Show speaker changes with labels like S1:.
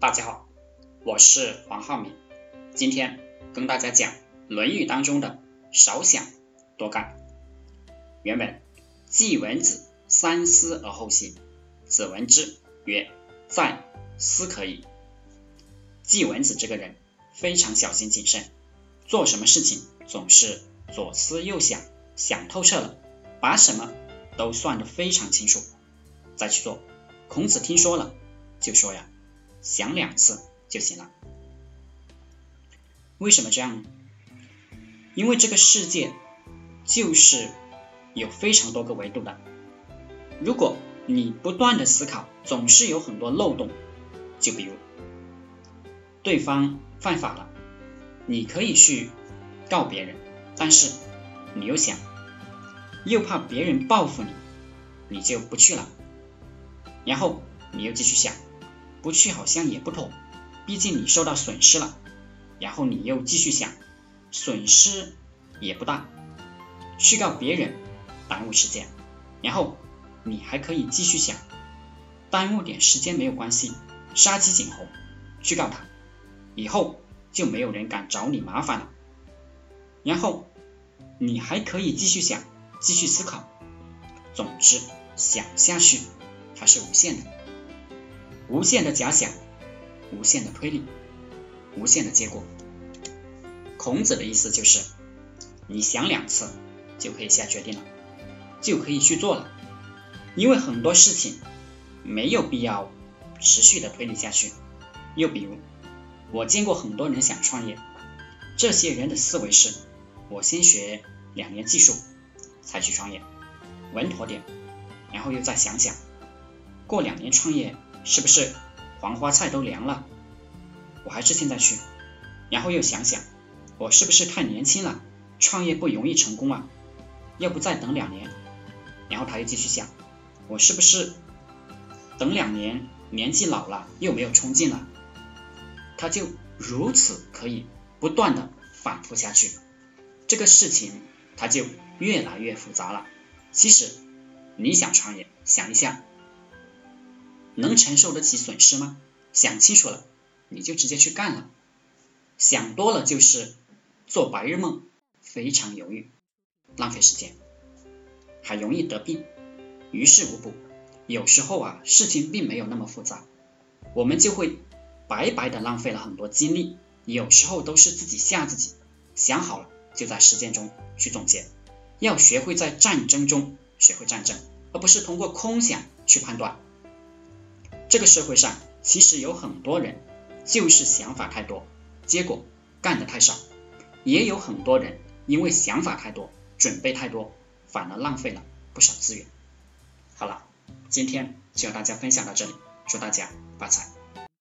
S1: 大家好，我是黄浩明，今天跟大家讲《论语》当中的“少想多干”。原文：季文子三思而后行，子闻之曰：“在，思可矣。”季文子这个人非常小心谨慎，做什么事情总是左思右想，想透彻了，把什么都算得非常清楚，再去做。孔子听说了，就说呀。想两次就行了。为什么这样呢？因为这个世界就是有非常多个维度的。如果你不断的思考，总是有很多漏洞。就比如对方犯法了，你可以去告别人，但是你又想，又怕别人报复你，你就不去了。然后你又继续想。不去好像也不妥，毕竟你受到损失了，然后你又继续想，损失也不大，去告别人耽误时间，然后你还可以继续想，耽误点时间没有关系，杀鸡儆猴，去告他，以后就没有人敢找你麻烦了，然后你还可以继续想，继续思考，总之想下去它是无限的。无限的假想，无限的推理，无限的结果。孔子的意思就是，你想两次就可以下决定了，就可以去做了。因为很多事情没有必要持续的推理下去。又比如，我见过很多人想创业，这些人的思维是：我先学两年技术，才去创业，稳妥点，然后又再想想，过两年创业。是不是黄花菜都凉了？我还是现在去，然后又想想，我是不是太年轻了，创业不容易成功啊？要不再等两年？然后他又继续想，我是不是等两年年纪老了又没有冲劲了？他就如此可以不断的反复下去，这个事情他就越来越复杂了。其实你想创业，想一下。能承受得起损失吗？想清楚了，你就直接去干了。想多了就是做白日梦，非常犹豫，浪费时间，还容易得病，于事无补。有时候啊，事情并没有那么复杂，我们就会白白的浪费了很多精力。有时候都是自己吓自己，想好了就在实践中去总结。要学会在战争中学会战争，而不是通过空想去判断。这个社会上其实有很多人就是想法太多，结果干的太少；也有很多人因为想法太多，准备太多，反而浪费了不少资源。好了，今天就和大家分享到这里，祝大家发财。